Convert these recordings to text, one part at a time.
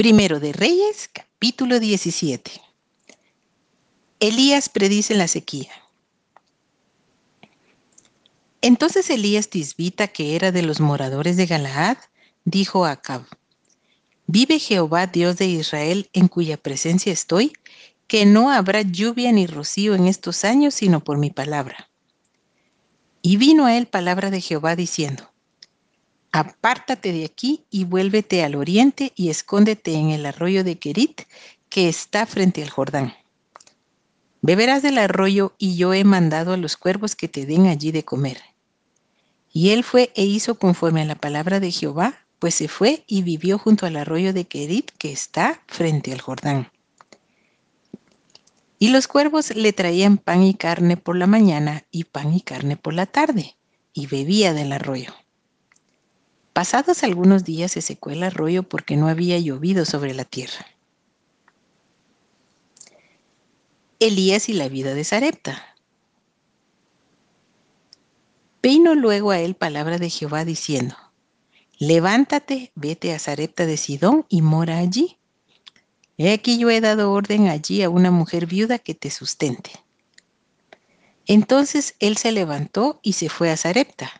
Primero de Reyes, capítulo 17. Elías predice la sequía. Entonces Elías Tisbita, que era de los moradores de Galaad, dijo a Acab, Vive Jehová Dios de Israel, en cuya presencia estoy, que no habrá lluvia ni rocío en estos años, sino por mi palabra. Y vino a él palabra de Jehová diciendo, Apártate de aquí y vuélvete al oriente y escóndete en el arroyo de Kerit, que está frente al Jordán. Beberás del arroyo y yo he mandado a los cuervos que te den allí de comer. Y él fue e hizo conforme a la palabra de Jehová, pues se fue y vivió junto al arroyo de Kerit que está frente al Jordán. Y los cuervos le traían pan y carne por la mañana y pan y carne por la tarde, y bebía del arroyo. Pasados algunos días se secó el arroyo porque no había llovido sobre la tierra. Elías y la vida de Sarepta. Vino luego a él palabra de Jehová diciendo, Levántate, vete a Sarepta de Sidón y mora allí. He aquí yo he dado orden allí a una mujer viuda que te sustente. Entonces él se levantó y se fue a Sarepta.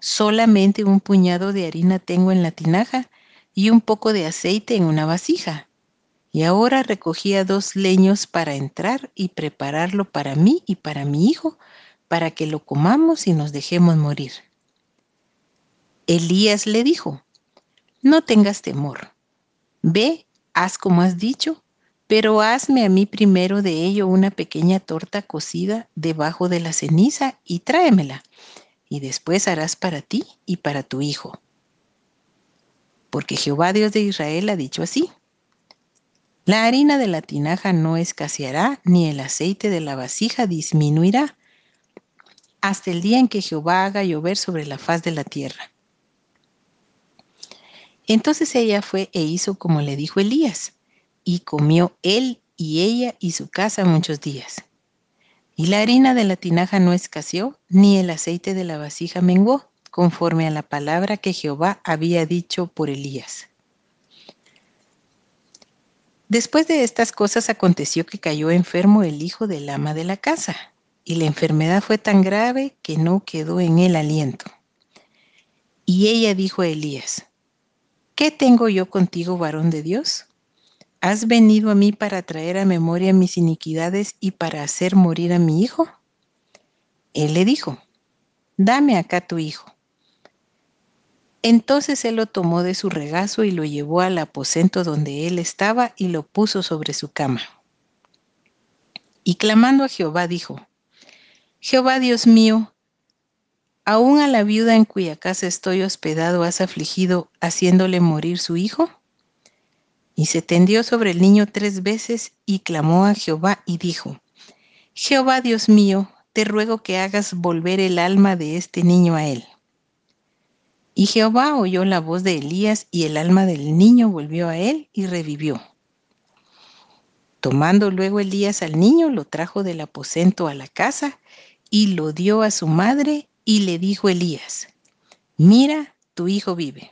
solamente un puñado de harina tengo en la tinaja y un poco de aceite en una vasija. Y ahora recogía dos leños para entrar y prepararlo para mí y para mi hijo, para que lo comamos y nos dejemos morir. Elías le dijo, no tengas temor, ve, haz como has dicho, pero hazme a mí primero de ello una pequeña torta cocida debajo de la ceniza y tráemela, y después harás para ti y para tu hijo. Porque Jehová Dios de Israel ha dicho así, la harina de la tinaja no escaseará, ni el aceite de la vasija disminuirá, hasta el día en que Jehová haga llover sobre la faz de la tierra. Entonces ella fue e hizo como le dijo Elías, y comió él y ella y su casa muchos días. Y la harina de la tinaja no escaseó, ni el aceite de la vasija menguó, conforme a la palabra que Jehová había dicho por Elías. Después de estas cosas aconteció que cayó enfermo el hijo del ama de la casa, y la enfermedad fue tan grave que no quedó en él aliento. Y ella dijo a Elías, ¿qué tengo yo contigo, varón de Dios? ¿Has venido a mí para traer a memoria mis iniquidades y para hacer morir a mi hijo? Él le dijo, dame acá tu hijo. Entonces él lo tomó de su regazo y lo llevó al aposento donde él estaba y lo puso sobre su cama. Y clamando a Jehová dijo, Jehová Dios mío, aún a la viuda en cuya casa estoy hospedado has afligido, haciéndole morir su hijo? Y se tendió sobre el niño tres veces y clamó a Jehová y dijo, Jehová Dios mío, te ruego que hagas volver el alma de este niño a él. Y Jehová oyó la voz de Elías y el alma del niño volvió a él y revivió. Tomando luego Elías al niño, lo trajo del aposento a la casa y lo dio a su madre y le dijo Elías, mira, tu hijo vive.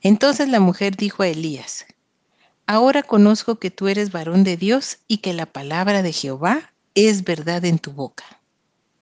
Entonces la mujer dijo a Elías, ahora conozco que tú eres varón de Dios y que la palabra de Jehová es verdad en tu boca.